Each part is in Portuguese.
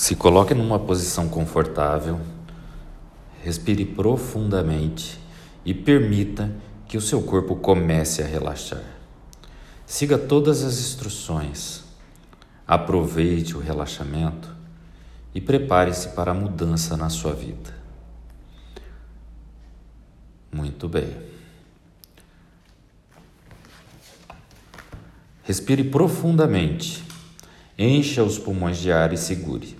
Se coloque numa posição confortável, respire profundamente e permita que o seu corpo comece a relaxar. Siga todas as instruções, aproveite o relaxamento e prepare-se para a mudança na sua vida. Muito bem. Respire profundamente, encha os pulmões de ar e segure.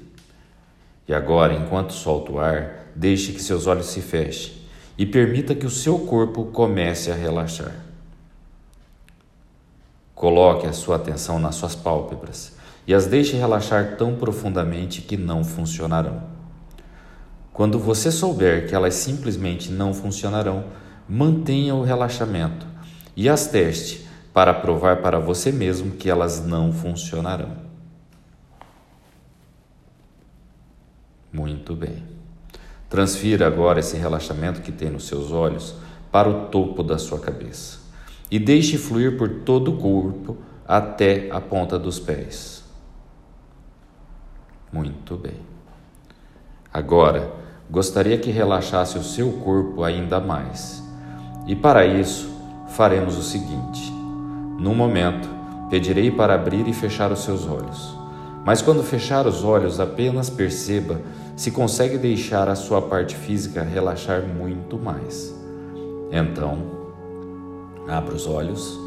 E agora, enquanto solta o ar, deixe que seus olhos se fechem e permita que o seu corpo comece a relaxar. Coloque a sua atenção nas suas pálpebras e as deixe relaxar tão profundamente que não funcionarão. Quando você souber que elas simplesmente não funcionarão, mantenha o relaxamento e as teste para provar para você mesmo que elas não funcionarão. Muito bem. Transfira agora esse relaxamento que tem nos seus olhos para o topo da sua cabeça e deixe fluir por todo o corpo até a ponta dos pés. Muito bem. Agora, gostaria que relaxasse o seu corpo ainda mais. E para isso, faremos o seguinte: num momento, pedirei para abrir e fechar os seus olhos. Mas quando fechar os olhos, apenas perceba se consegue deixar a sua parte física relaxar muito mais. Então, abra os olhos,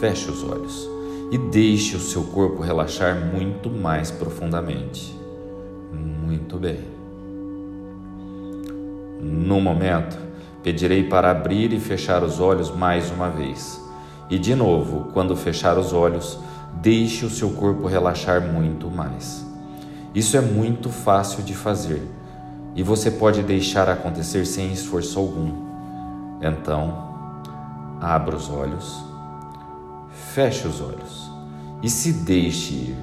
feche os olhos e deixe o seu corpo relaxar muito mais profundamente. Muito bem. No momento, pedirei para abrir e fechar os olhos mais uma vez. E de novo, quando fechar os olhos, deixe o seu corpo relaxar muito mais. Isso é muito fácil de fazer e você pode deixar acontecer sem esforço algum. Então, abra os olhos, feche os olhos e se deixe ir.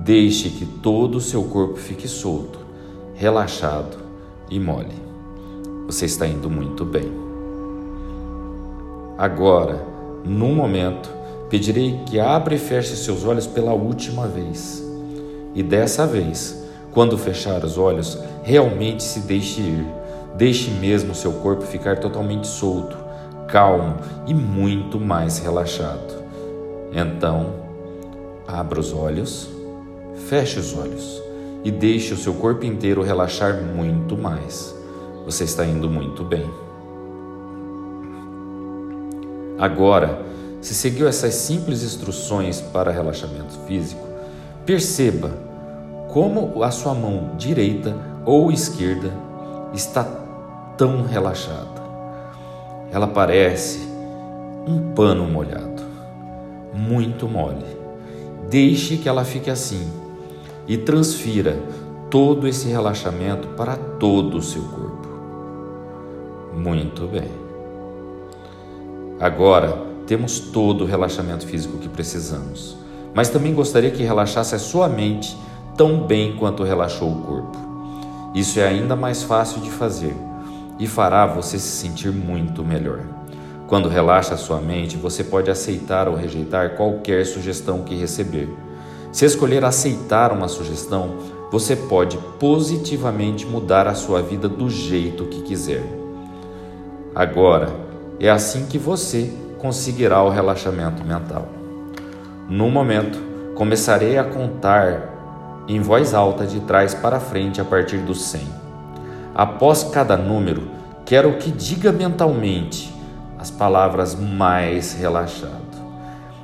Deixe que todo o seu corpo fique solto, relaxado e mole. Você está indo muito bem. Agora, num momento, pedirei que abra e feche seus olhos pela última vez. E dessa vez, quando fechar os olhos, realmente se deixe ir. Deixe mesmo seu corpo ficar totalmente solto, calmo e muito mais relaxado. Então, abra os olhos, feche os olhos e deixe o seu corpo inteiro relaxar muito mais. Você está indo muito bem. Agora, se seguiu essas simples instruções para relaxamento físico, perceba como a sua mão direita ou esquerda está tão relaxada. Ela parece um pano molhado, muito mole. Deixe que ela fique assim e transfira todo esse relaxamento para todo o seu corpo. Muito bem. Agora temos todo o relaxamento físico que precisamos, mas também gostaria que relaxasse a sua mente tão bem quanto relaxou o corpo. Isso é ainda mais fácil de fazer e fará você se sentir muito melhor. Quando relaxa a sua mente, você pode aceitar ou rejeitar qualquer sugestão que receber. Se escolher aceitar uma sugestão, você pode positivamente mudar a sua vida do jeito que quiser. Agora, é assim que você conseguirá o relaxamento mental. No momento, começarei a contar em voz alta de trás para frente a partir do 100. Após cada número, quero que diga mentalmente as palavras mais relaxado.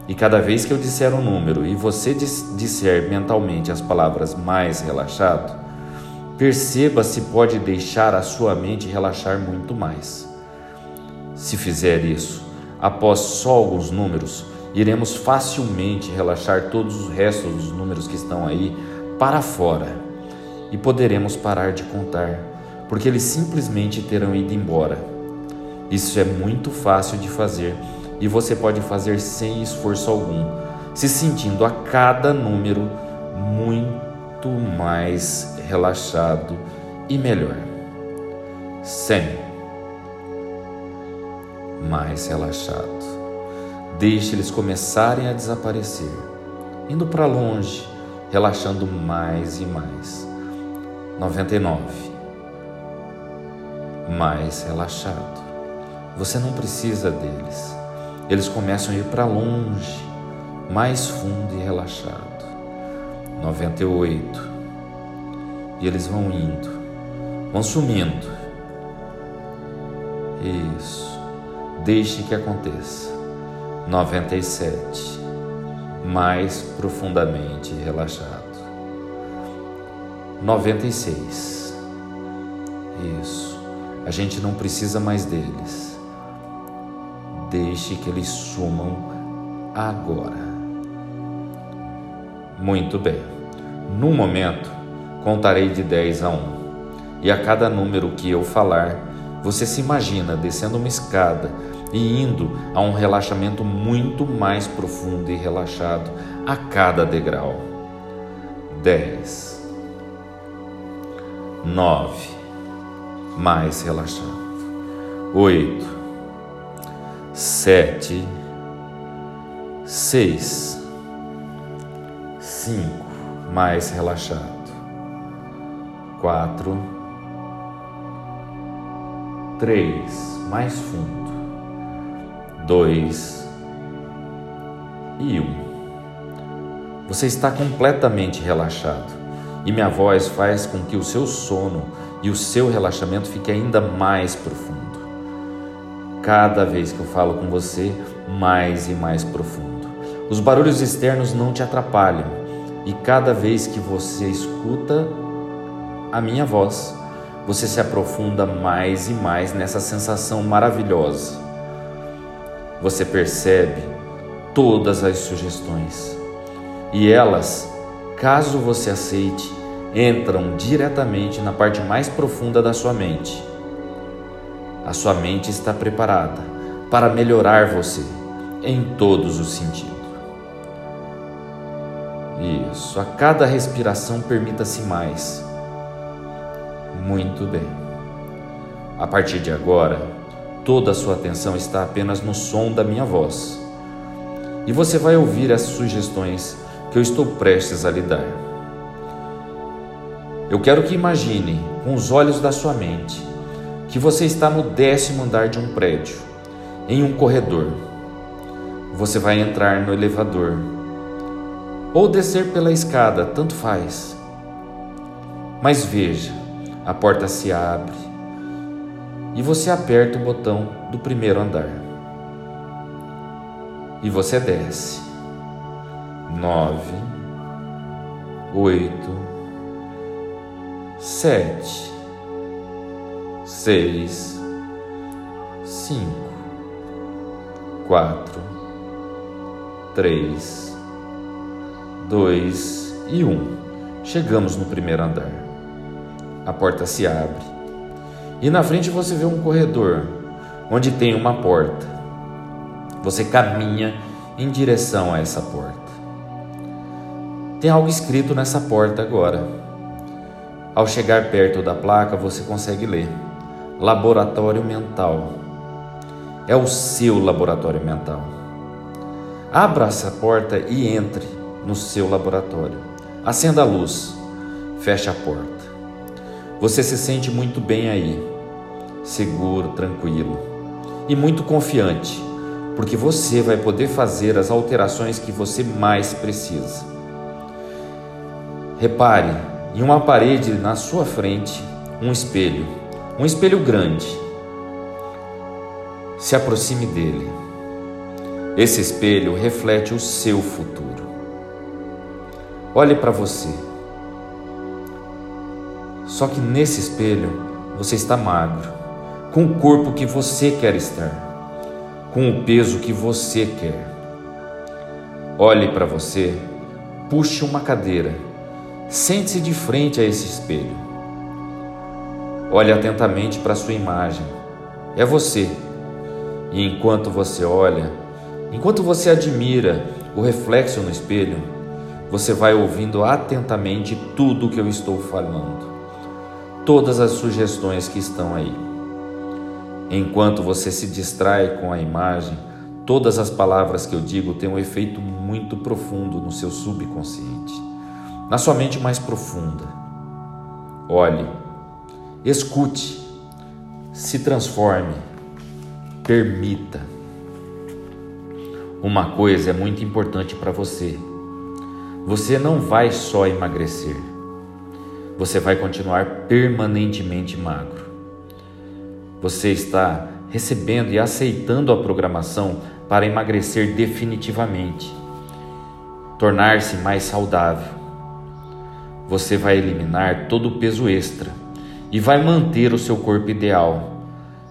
E cada vez que eu disser um número e você disser mentalmente as palavras mais relaxado, perceba se pode deixar a sua mente relaxar muito mais. Se fizer isso, após só alguns números, iremos facilmente relaxar todos os restos dos números que estão aí para fora e poderemos parar de contar, porque eles simplesmente terão ido embora. Isso é muito fácil de fazer e você pode fazer sem esforço algum, se sentindo a cada número muito mais relaxado e melhor. 100 mais relaxado. Deixe eles começarem a desaparecer, indo para longe relaxando mais e mais. 99. Mais relaxado. Você não precisa deles. Eles começam a ir para longe, mais fundo e relaxado. 98. E eles vão indo, vão sumindo. Isso. Deixe que aconteça. 97. Mais profundamente relaxado. 96. Isso. A gente não precisa mais deles. Deixe que eles sumam agora. Muito bem. No momento, contarei de 10 a 1. E a cada número que eu falar, você se imagina descendo uma escada e indo a um relaxamento muito mais profundo e relaxado a cada degrau. 10 9 mais relaxado. 8 7 6 cinco, mais relaxado. Quatro, três, mais fundo. Dois e um. Você está completamente relaxado e minha voz faz com que o seu sono e o seu relaxamento fique ainda mais profundo. Cada vez que eu falo com você, mais e mais profundo. Os barulhos externos não te atrapalham e cada vez que você escuta a minha voz, você se aprofunda mais e mais nessa sensação maravilhosa. Você percebe todas as sugestões e elas, caso você aceite, entram diretamente na parte mais profunda da sua mente. A sua mente está preparada para melhorar você em todos os sentidos. Isso, a cada respiração permita-se mais. Muito bem. A partir de agora, toda a sua atenção está apenas no som da minha voz. E você vai ouvir as sugestões que eu estou prestes a lhe dar. Eu quero que imagine, com os olhos da sua mente, que você está no décimo andar de um prédio, em um corredor. Você vai entrar no elevador ou descer pela escada, tanto faz. Mas veja, a porta se abre e você aperta o botão do primeiro andar. E você desce. Nove, oito, sete, seis, cinco, quatro, três, dois e um. Chegamos no primeiro andar. A porta se abre e na frente você vê um corredor onde tem uma porta. Você caminha em direção a essa porta. Tem algo escrito nessa porta agora. Ao chegar perto da placa, você consegue ler: Laboratório Mental. É o seu laboratório mental. Abra essa porta e entre no seu laboratório. Acenda a luz, feche a porta. Você se sente muito bem aí, seguro, tranquilo e muito confiante, porque você vai poder fazer as alterações que você mais precisa. Repare em uma parede na sua frente um espelho, um espelho grande. Se aproxime dele. Esse espelho reflete o seu futuro. Olhe para você. Só que nesse espelho você está magro, com o corpo que você quer estar, com o peso que você quer. Olhe para você, puxe uma cadeira, sente-se de frente a esse espelho. Olhe atentamente para sua imagem. É você. E enquanto você olha, enquanto você admira o reflexo no espelho, você vai ouvindo atentamente tudo o que eu estou falando, todas as sugestões que estão aí. Enquanto você se distrai com a imagem, todas as palavras que eu digo têm um efeito muito profundo no seu subconsciente. na sua mente mais profunda. Olhe, escute, se transforme, permita. Uma coisa é muito importante para você. Você não vai só emagrecer, você vai continuar permanentemente magro. Você está recebendo e aceitando a programação para emagrecer definitivamente, tornar-se mais saudável. Você vai eliminar todo o peso extra e vai manter o seu corpo ideal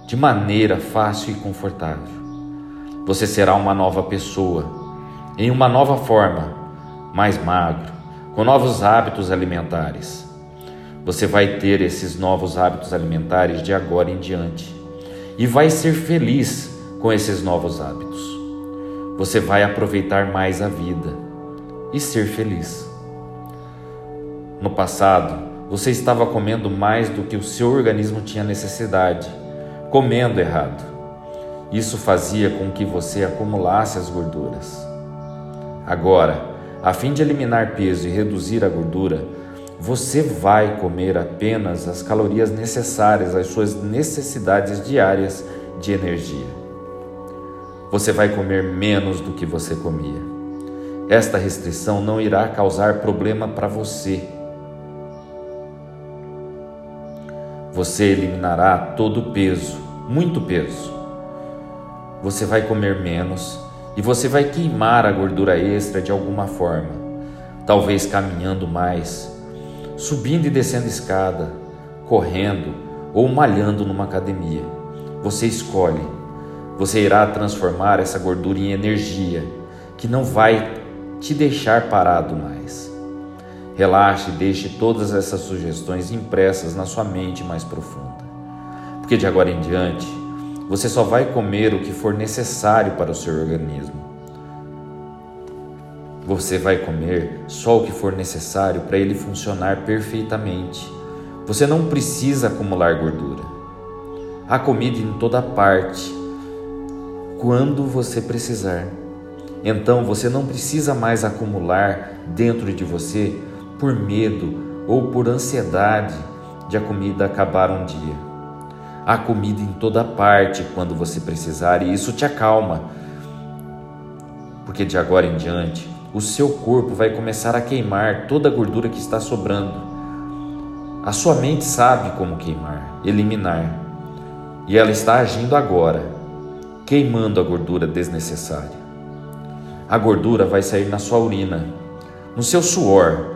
de maneira fácil e confortável. Você será uma nova pessoa, em uma nova forma, mais magro, com novos hábitos alimentares. Você vai ter esses novos hábitos alimentares de agora em diante e vai ser feliz com esses novos hábitos. Você vai aproveitar mais a vida e ser feliz. No passado, você estava comendo mais do que o seu organismo tinha necessidade, comendo errado. Isso fazia com que você acumulasse as gorduras. Agora, a fim de eliminar peso e reduzir a gordura, você vai comer apenas as calorias necessárias às suas necessidades diárias de energia. Você vai comer menos do que você comia. Esta restrição não irá causar problema para você. Você eliminará todo o peso, muito peso. Você vai comer menos e você vai queimar a gordura extra de alguma forma, talvez caminhando mais subindo e descendo escada, correndo ou malhando numa academia. Você escolhe. Você irá transformar essa gordura em energia que não vai te deixar parado mais. Relaxe e deixe todas essas sugestões impressas na sua mente mais profunda. Porque de agora em diante, você só vai comer o que for necessário para o seu organismo você vai comer só o que for necessário para ele funcionar perfeitamente. Você não precisa acumular gordura. Há comida em toda parte, quando você precisar. Então você não precisa mais acumular dentro de você por medo ou por ansiedade de a comida acabar um dia. Há comida em toda parte quando você precisar e isso te acalma. Porque de agora em diante o seu corpo vai começar a queimar toda a gordura que está sobrando. A sua mente sabe como queimar, eliminar, e ela está agindo agora, queimando a gordura desnecessária. A gordura vai sair na sua urina, no seu suor.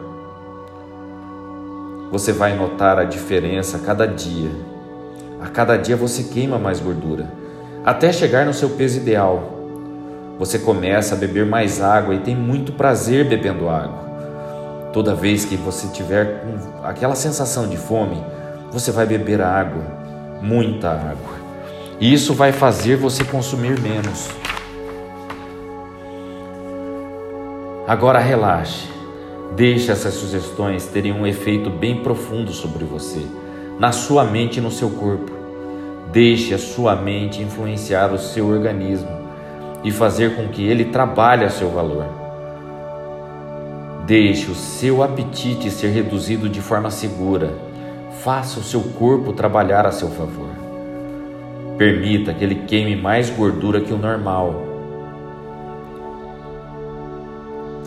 Você vai notar a diferença a cada dia. A cada dia você queima mais gordura, até chegar no seu peso ideal. Você começa a beber mais água e tem muito prazer bebendo água. Toda vez que você tiver aquela sensação de fome, você vai beber água, muita água. E isso vai fazer você consumir menos. Agora relaxe. Deixe essas sugestões terem um efeito bem profundo sobre você, na sua mente e no seu corpo. Deixe a sua mente influenciar o seu organismo e fazer com que ele trabalhe a seu valor. Deixe o seu apetite ser reduzido de forma segura. Faça o seu corpo trabalhar a seu favor. Permita que ele queime mais gordura que o normal.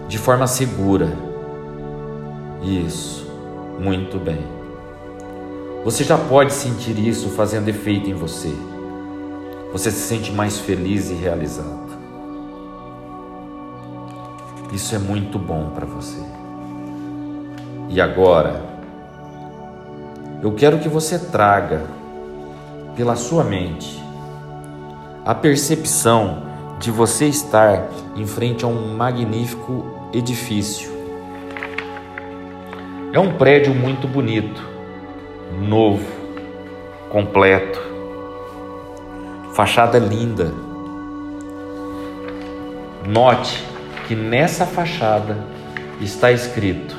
De forma segura. Isso, muito bem. Você já pode sentir isso fazendo efeito em você. Você se sente mais feliz e realizado. Isso é muito bom para você. E agora, eu quero que você traga pela sua mente a percepção de você estar em frente a um magnífico edifício. É um prédio muito bonito, novo, completo, fachada linda. Note que nessa fachada está escrito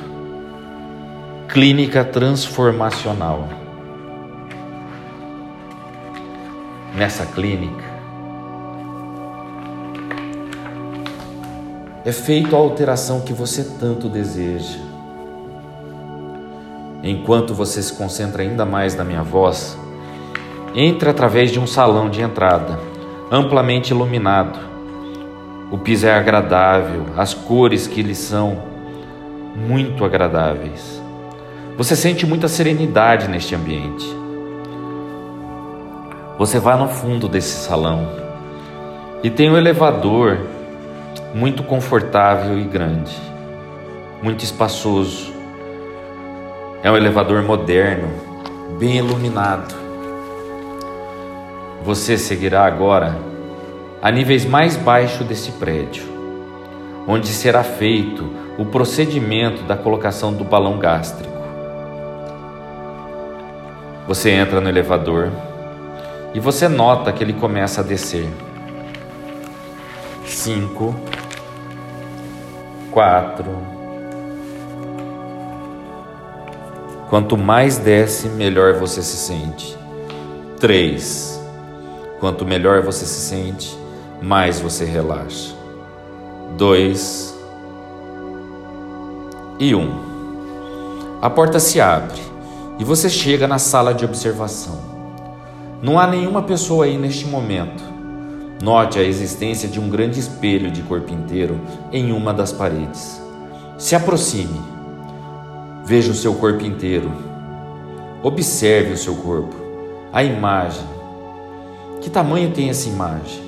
Clínica Transformacional. Nessa clínica é feita a alteração que você tanto deseja. enquanto você se concentra ainda mais na minha voz, entre através de um salão de entrada, amplamente iluminado. O piso é agradável, as cores que lhe são muito agradáveis. Você sente muita serenidade neste ambiente. Você vai no fundo desse salão e tem um elevador muito confortável e grande, muito espaçoso. É um elevador moderno, bem iluminado. Você seguirá agora a níveis mais baixos desse prédio, onde será feito o procedimento da colocação do balão gástrico. Você entra no elevador e você nota que ele começa a descer. Cinco, quatro. Quanto mais desce, melhor você se sente. Três. Quanto melhor você se sente, mais você relaxa. Dois e um. A porta se abre e você chega na sala de observação. Não há nenhuma pessoa aí neste momento. Note a existência de um grande espelho de corpo inteiro em uma das paredes. Se aproxime. Veja o seu corpo inteiro. Observe o seu corpo, a imagem. Que tamanho tem essa imagem?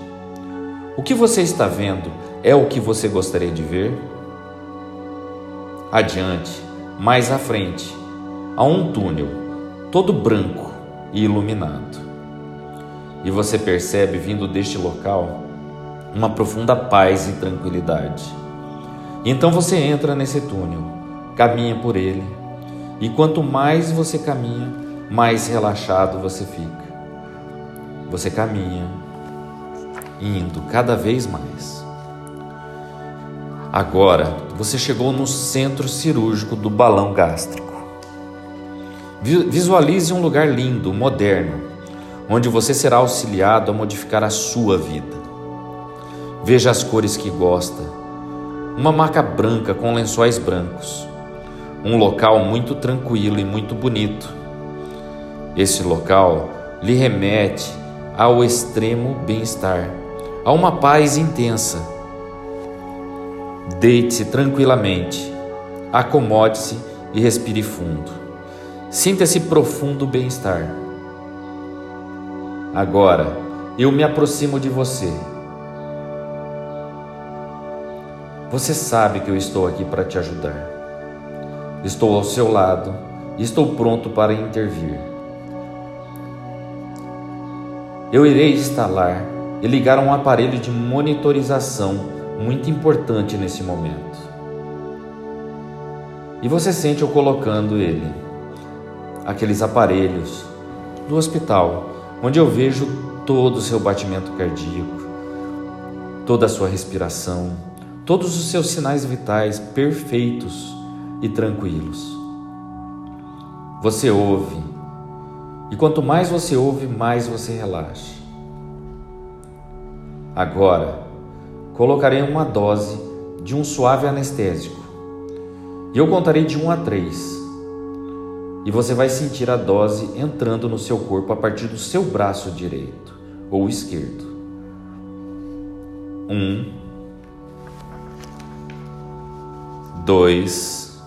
O que você está vendo é o que você gostaria de ver? Adiante, mais à frente, a um túnel, todo branco e iluminado. E você percebe, vindo deste local, uma profunda paz e tranquilidade. E então você entra nesse túnel, caminha por ele, e quanto mais você caminha, mais relaxado você fica. Você caminha, indo cada vez mais. Agora você chegou no centro cirúrgico do balão gástrico. Visualize um lugar lindo, moderno, onde você será auxiliado a modificar a sua vida. Veja as cores que gosta. Uma maca branca com lençóis brancos. Um local muito tranquilo e muito bonito. Esse local lhe remete ao extremo bem-estar, a uma paz intensa. Deite-se tranquilamente, acomode-se e respire fundo. Sinta esse profundo bem-estar. Agora, eu me aproximo de você. Você sabe que eu estou aqui para te ajudar. Estou ao seu lado e estou pronto para intervir. Eu irei instalar e ligar um aparelho de monitorização muito importante nesse momento. E você sente eu colocando ele aqueles aparelhos do hospital, onde eu vejo todo o seu batimento cardíaco, toda a sua respiração, todos os seus sinais vitais perfeitos e tranquilos. Você ouve, e quanto mais você ouve, mais você relaxa. Agora, colocarei uma dose de um suave anestésico e eu contarei de 1 a 3 e você vai sentir a dose entrando no seu corpo a partir do seu braço direito ou esquerdo. Um, dois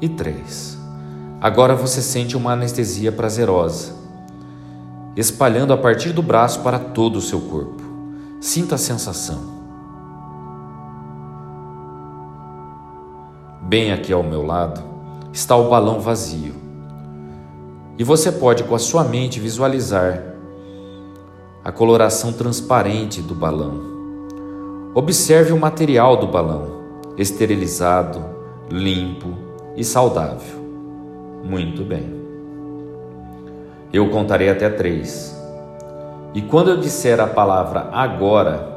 e três. Agora você sente uma anestesia prazerosa, espalhando a partir do braço para todo o seu corpo. Sinta a sensação. Bem aqui ao meu lado, está o balão vazio. E você pode, com a sua mente, visualizar a coloração transparente do balão. Observe o material do balão, esterilizado, limpo e saudável. Muito bem. Eu contarei até três. E quando eu disser a palavra agora,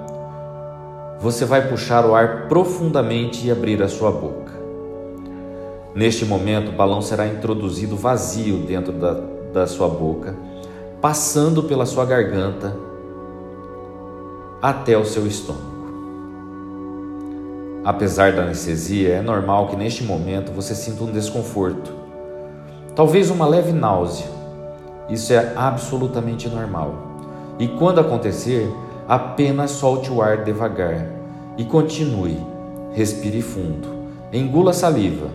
você vai puxar o ar profundamente e abrir a sua boca. Neste momento, o balão será introduzido vazio dentro da, da sua boca, passando pela sua garganta até o seu estômago. Apesar da anestesia, é normal que neste momento você sinta um desconforto, talvez uma leve náusea. Isso é absolutamente normal. E quando acontecer, apenas solte o ar devagar e continue. Respire fundo. Engula a saliva,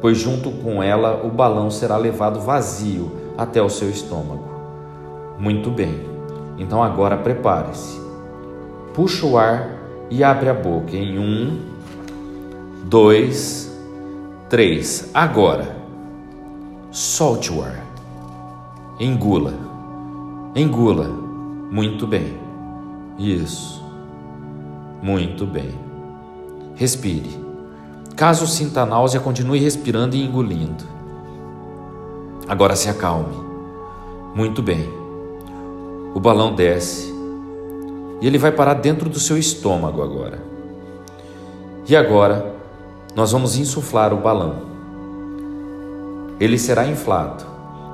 pois junto com ela o balão será levado vazio até o seu estômago. Muito bem. Então agora prepare-se. Puxa o ar e abre a boca em um, dois, três. Agora, solte o ar. Engula. Engula. Muito bem. Isso. Muito bem. Respire. Caso sinta náusea, continue respirando e engolindo. Agora se acalme. Muito bem. O balão desce e ele vai parar dentro do seu estômago agora. E agora nós vamos insuflar o balão. Ele será inflado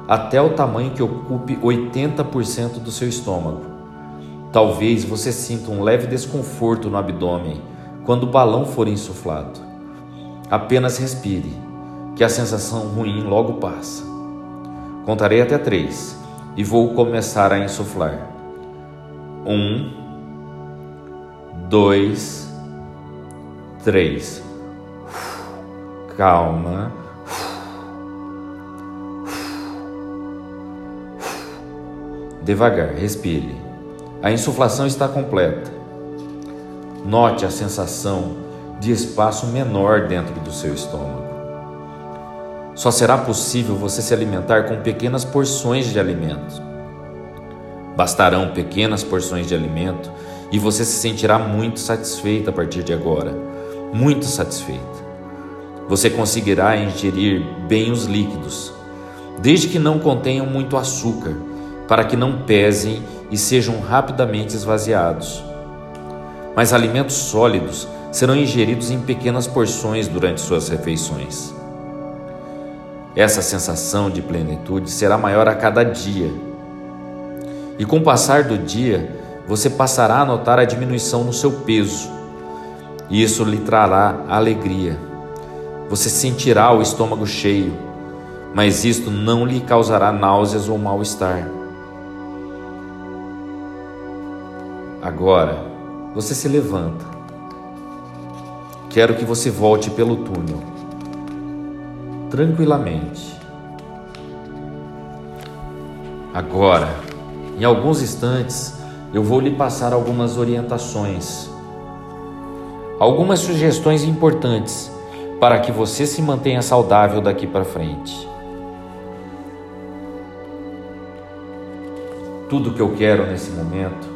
até o tamanho que ocupe 80% do seu estômago. Talvez você sinta um leve desconforto no abdômen quando o balão for insuflado. Apenas respire, que a sensação ruim logo passa. Contarei até três e vou começar a insuflar. Um, dois, três. Calma. Devagar, respire. A insuflação está completa. Note a sensação de espaço menor dentro do seu estômago. Só será possível você se alimentar com pequenas porções de alimento. Bastarão pequenas porções de alimento e você se sentirá muito satisfeita a partir de agora. Muito satisfeita. Você conseguirá ingerir bem os líquidos, desde que não contenham muito açúcar para que não pesem e sejam rapidamente esvaziados. Mas alimentos sólidos serão ingeridos em pequenas porções durante suas refeições. Essa sensação de plenitude será maior a cada dia. E com o passar do dia, você passará a notar a diminuição no seu peso. E isso lhe trará alegria. Você sentirá o estômago cheio, mas isto não lhe causará náuseas ou mal-estar. Agora, você se levanta. Quero que você volte pelo túnel, tranquilamente. Agora, em alguns instantes, eu vou lhe passar algumas orientações, algumas sugestões importantes para que você se mantenha saudável daqui para frente. Tudo que eu quero nesse momento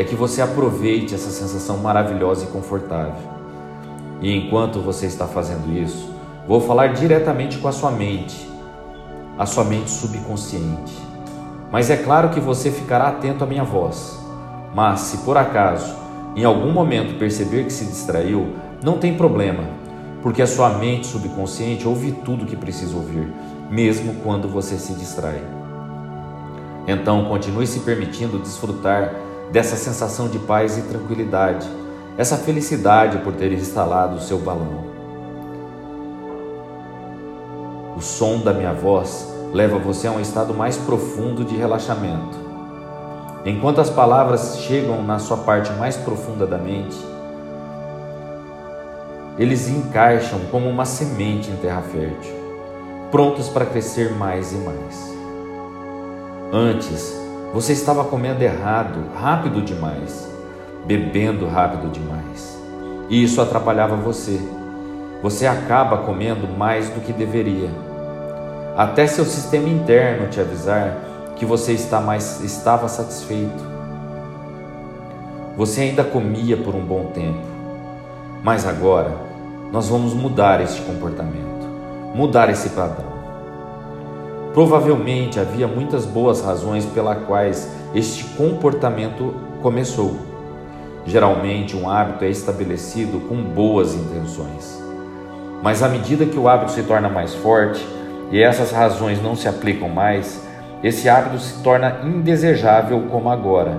é que você aproveite essa sensação maravilhosa e confortável. E enquanto você está fazendo isso, vou falar diretamente com a sua mente, a sua mente subconsciente. Mas é claro que você ficará atento à minha voz. Mas se por acaso, em algum momento perceber que se distraiu, não tem problema, porque a sua mente subconsciente ouve tudo que precisa ouvir, mesmo quando você se distrai. Então, continue se permitindo desfrutar dessa sensação de paz e tranquilidade, essa felicidade por ter instalado o seu balão. O som da minha voz leva você a um estado mais profundo de relaxamento. Enquanto as palavras chegam na sua parte mais profunda da mente, eles encaixam como uma semente em terra fértil, prontos para crescer mais e mais. Antes, você estava comendo errado, rápido demais, bebendo rápido demais. E isso atrapalhava você. Você acaba comendo mais do que deveria. Até seu sistema interno te avisar que você está mais, estava satisfeito. Você ainda comia por um bom tempo. Mas agora nós vamos mudar este comportamento, mudar esse padrão. Provavelmente havia muitas boas razões pelas quais este comportamento começou. Geralmente, um hábito é estabelecido com boas intenções. Mas à medida que o hábito se torna mais forte e essas razões não se aplicam mais, esse hábito se torna indesejável como agora.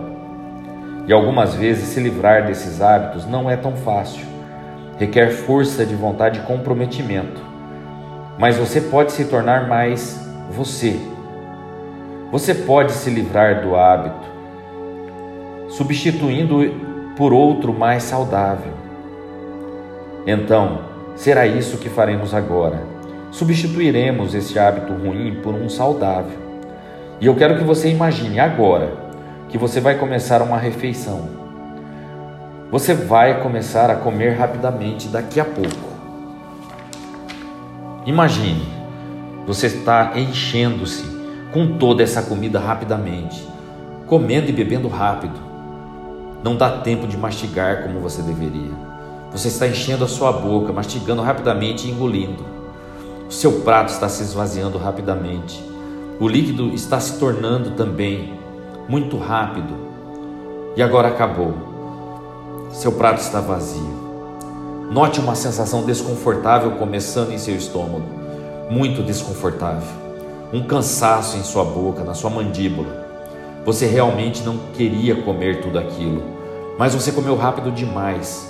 E algumas vezes se livrar desses hábitos não é tão fácil. requer força de vontade e comprometimento. Mas você pode se tornar mais você. Você pode se livrar do hábito, substituindo por outro mais saudável. Então, será isso que faremos agora. Substituiremos esse hábito ruim por um saudável. E eu quero que você imagine agora que você vai começar uma refeição. Você vai começar a comer rapidamente daqui a pouco. Imagine, você está enchendo-se com toda essa comida rapidamente, comendo e bebendo rápido. Não dá tempo de mastigar como você deveria. Você está enchendo a sua boca, mastigando rapidamente e engolindo. O seu prato está se esvaziando rapidamente. O líquido está se tornando também muito rápido. E agora acabou. Seu prato está vazio. Note uma sensação desconfortável começando em seu estômago, muito desconfortável. Um cansaço em sua boca, na sua mandíbula. Você realmente não queria comer tudo aquilo, mas você comeu rápido demais.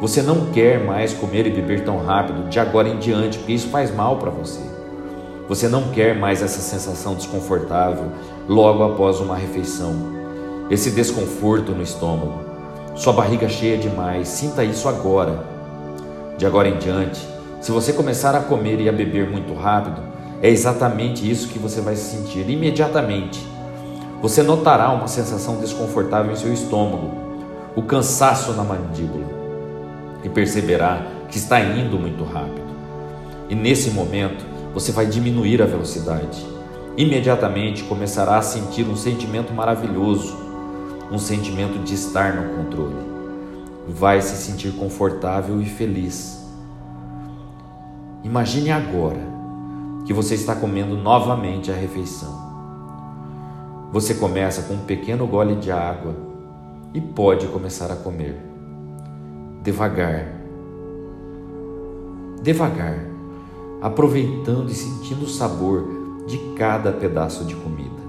Você não quer mais comer e beber tão rápido de agora em diante, porque isso faz mal para você. Você não quer mais essa sensação desconfortável logo após uma refeição. Esse desconforto no estômago. Sua barriga cheia demais. Sinta isso agora. De agora em diante, se você começar a comer e a beber muito rápido, é exatamente isso que você vai sentir imediatamente. Você notará uma sensação desconfortável em seu estômago, o cansaço na mandíbula e perceberá que está indo muito rápido. E nesse momento, você vai diminuir a velocidade. Imediatamente começará a sentir um sentimento maravilhoso, um sentimento de estar no controle. Vai se sentir confortável e feliz. Imagine agora que você está comendo novamente a refeição. Você começa com um pequeno gole de água e pode começar a comer. Devagar. Devagar aproveitando e sentindo o sabor de cada pedaço de comida.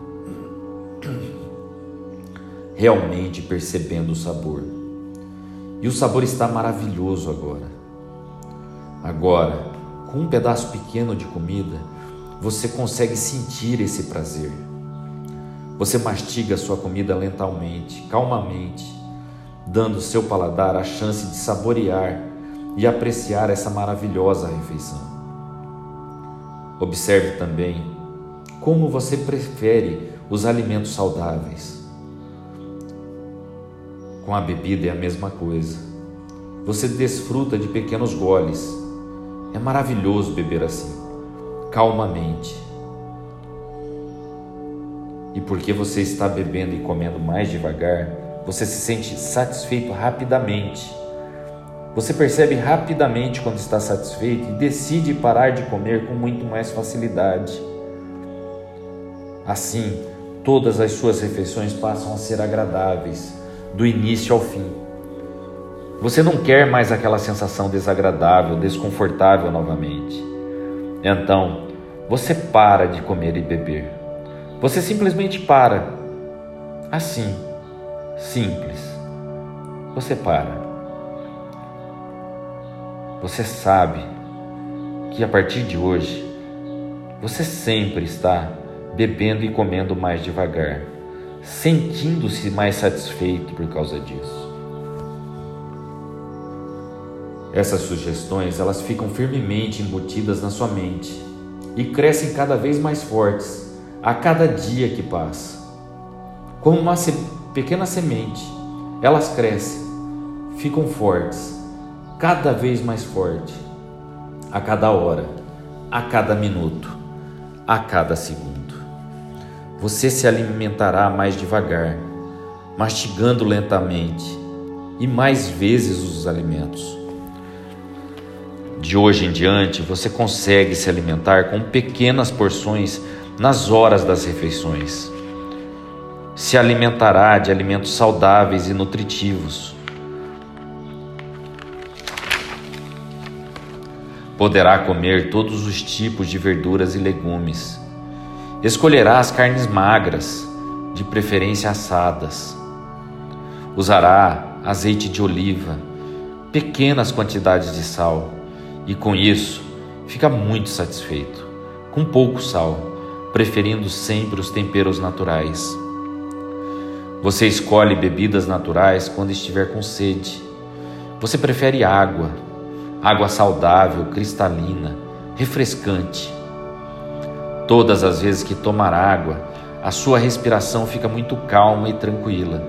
Realmente percebendo o sabor. E o sabor está maravilhoso agora. Agora, com um pedaço pequeno de comida, você consegue sentir esse prazer. Você mastiga sua comida lentamente, calmamente, dando seu paladar a chance de saborear e apreciar essa maravilhosa refeição. Observe também como você prefere os alimentos saudáveis. Com a bebida é a mesma coisa. Você desfruta de pequenos goles. É maravilhoso beber assim, calmamente. E porque você está bebendo e comendo mais devagar, você se sente satisfeito rapidamente você percebe rapidamente quando está satisfeito e decide parar de comer com muito mais facilidade. Assim, todas as suas refeições passam a ser agradáveis, do início ao fim. Você não quer mais aquela sensação desagradável, desconfortável novamente. Então, você para de comer e beber. Você simplesmente para. Assim, simples. Você para. Você sabe que a partir de hoje você sempre está bebendo e comendo mais devagar, sentindo-se mais satisfeito por causa disso. Essas sugestões, elas ficam firmemente embutidas na sua mente e crescem cada vez mais fortes a cada dia que passa. Como uma pequena semente, elas crescem, ficam fortes cada vez mais forte, a cada hora, a cada minuto, a cada segundo. Você se alimentará mais devagar, mastigando lentamente e mais vezes os alimentos. De hoje em diante, você consegue se alimentar com pequenas porções nas horas das refeições. Se alimentará de alimentos saudáveis e nutritivos Poderá comer todos os tipos de verduras e legumes. Escolherá as carnes magras, de preferência assadas. Usará azeite de oliva, pequenas quantidades de sal e com isso fica muito satisfeito, com pouco sal, preferindo sempre os temperos naturais. Você escolhe bebidas naturais quando estiver com sede. Você prefere água, água saudável, cristalina, refrescante. Todas as vezes que tomar água, a sua respiração fica muito calma e tranquila.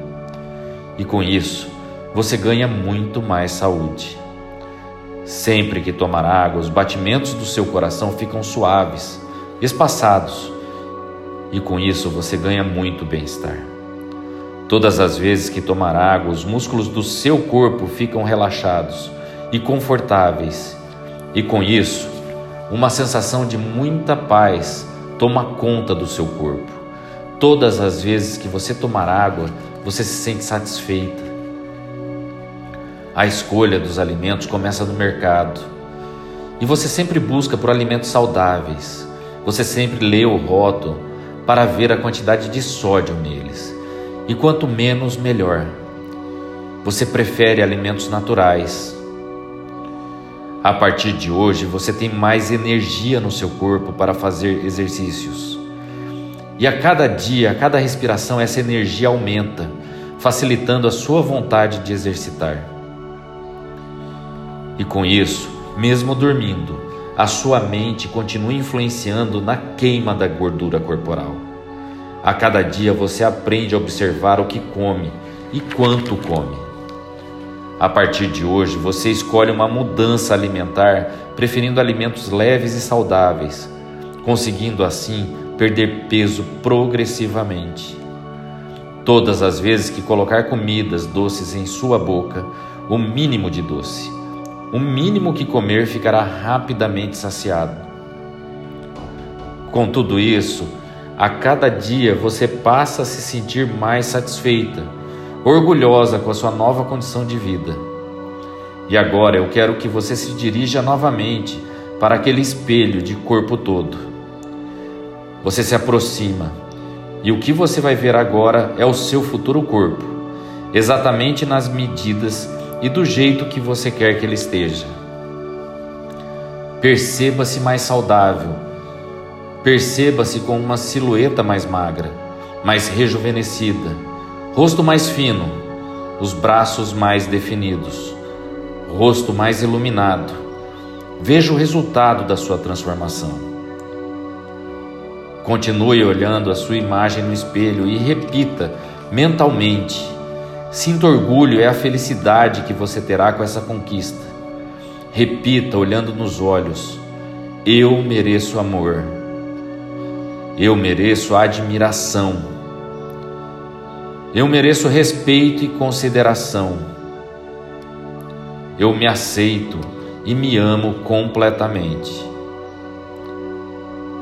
E com isso, você ganha muito mais saúde. Sempre que tomar água, os batimentos do seu coração ficam suaves, espaçados, e com isso você ganha muito bem-estar. Todas as vezes que tomar água, os músculos do seu corpo ficam relaxados e confortáveis, e com isso, uma sensação de muita paz toma conta do seu corpo. Todas as vezes que você tomar água, você se sente satisfeita. A escolha dos alimentos começa no mercado. E você sempre busca por alimentos saudáveis. Você sempre lê o rótulo para ver a quantidade de sódio neles. E quanto menos, melhor. Você prefere alimentos naturais. A partir de hoje, você tem mais energia no seu corpo para fazer exercícios. E a cada dia, a cada respiração, essa energia aumenta, facilitando a sua vontade de exercitar. E com isso, mesmo dormindo, a sua mente continua influenciando na queima da gordura corporal. A cada dia você aprende a observar o que come e quanto come. A partir de hoje, você escolhe uma mudança alimentar, preferindo alimentos leves e saudáveis, conseguindo assim perder peso progressivamente. Todas as vezes que colocar comidas doces em sua boca, o mínimo de doce, o mínimo que comer ficará rapidamente saciado. Com tudo isso, a cada dia você passa a se sentir mais satisfeita, orgulhosa com a sua nova condição de vida. E agora eu quero que você se dirija novamente para aquele espelho de corpo todo. Você se aproxima e o que você vai ver agora é o seu futuro corpo, exatamente nas medidas e do jeito que você quer que ele esteja. Perceba-se mais saudável. Perceba-se com uma silhueta mais magra, mais rejuvenescida, rosto mais fino, os braços mais definidos, rosto mais iluminado. Veja o resultado da sua transformação. Continue olhando a sua imagem no espelho e repita mentalmente Sinta orgulho, é a felicidade que você terá com essa conquista. Repita, olhando nos olhos: Eu mereço amor. Eu mereço admiração. Eu mereço respeito e consideração. Eu me aceito e me amo completamente.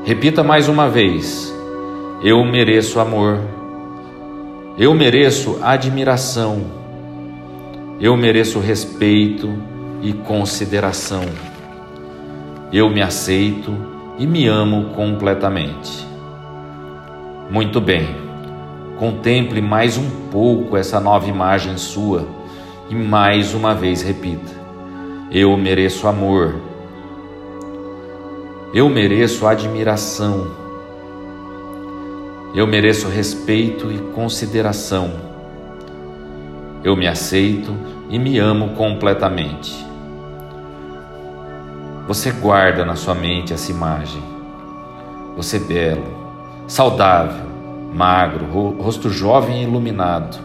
Repita mais uma vez: Eu mereço amor. Eu mereço admiração, eu mereço respeito e consideração. Eu me aceito e me amo completamente. Muito bem, contemple mais um pouco essa nova imagem sua e mais uma vez repita: Eu mereço amor, eu mereço admiração. Eu mereço respeito e consideração. Eu me aceito e me amo completamente. Você guarda na sua mente essa imagem. Você belo, saudável, magro, rosto jovem e iluminado.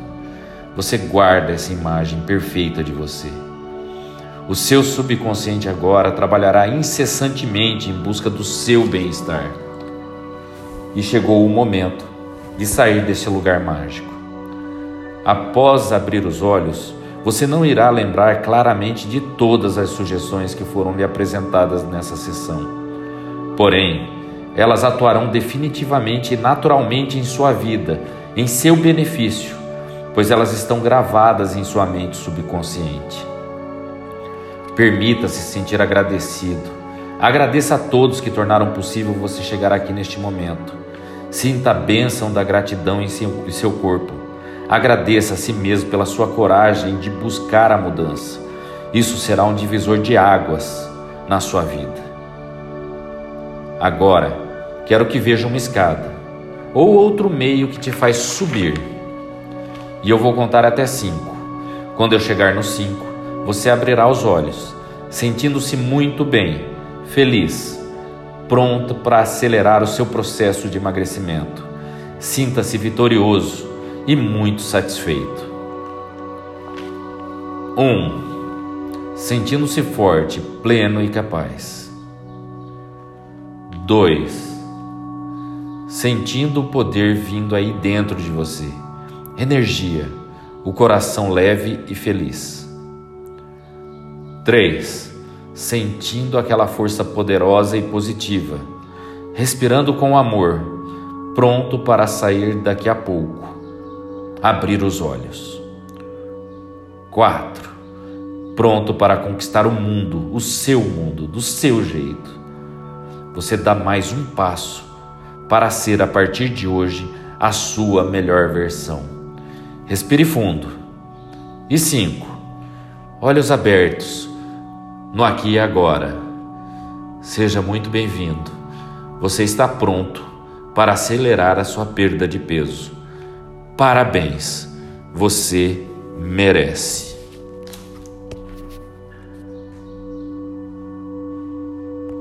Você guarda essa imagem perfeita de você. O seu subconsciente agora trabalhará incessantemente em busca do seu bem-estar e chegou o momento de sair deste lugar mágico. Após abrir os olhos, você não irá lembrar claramente de todas as sugestões que foram lhe apresentadas nessa sessão. Porém, elas atuarão definitivamente e naturalmente em sua vida, em seu benefício, pois elas estão gravadas em sua mente subconsciente. Permita-se sentir agradecido. Agradeça a todos que tornaram possível você chegar aqui neste momento. Sinta a bênção da gratidão em seu corpo. Agradeça a si mesmo pela sua coragem de buscar a mudança. Isso será um divisor de águas na sua vida. Agora, quero que veja uma escada ou outro meio que te faz subir. E eu vou contar até cinco. Quando eu chegar no cinco, você abrirá os olhos, sentindo-se muito bem, feliz, pronto para acelerar o seu processo de emagrecimento. Sinta-se vitorioso e muito satisfeito. 1. Um, sentindo-se forte, pleno e capaz. 2. Sentindo o poder vindo aí dentro de você. Energia, o coração leve e feliz. 3. Sentindo aquela força poderosa e positiva, respirando com amor, pronto para sair daqui a pouco. Abrir os olhos. 4. Pronto para conquistar o mundo, o seu mundo, do seu jeito. Você dá mais um passo para ser a partir de hoje a sua melhor versão. Respire fundo. E 5. Olhos abertos, no aqui e agora. Seja muito bem-vindo. Você está pronto para acelerar a sua perda de peso. Parabéns, você merece.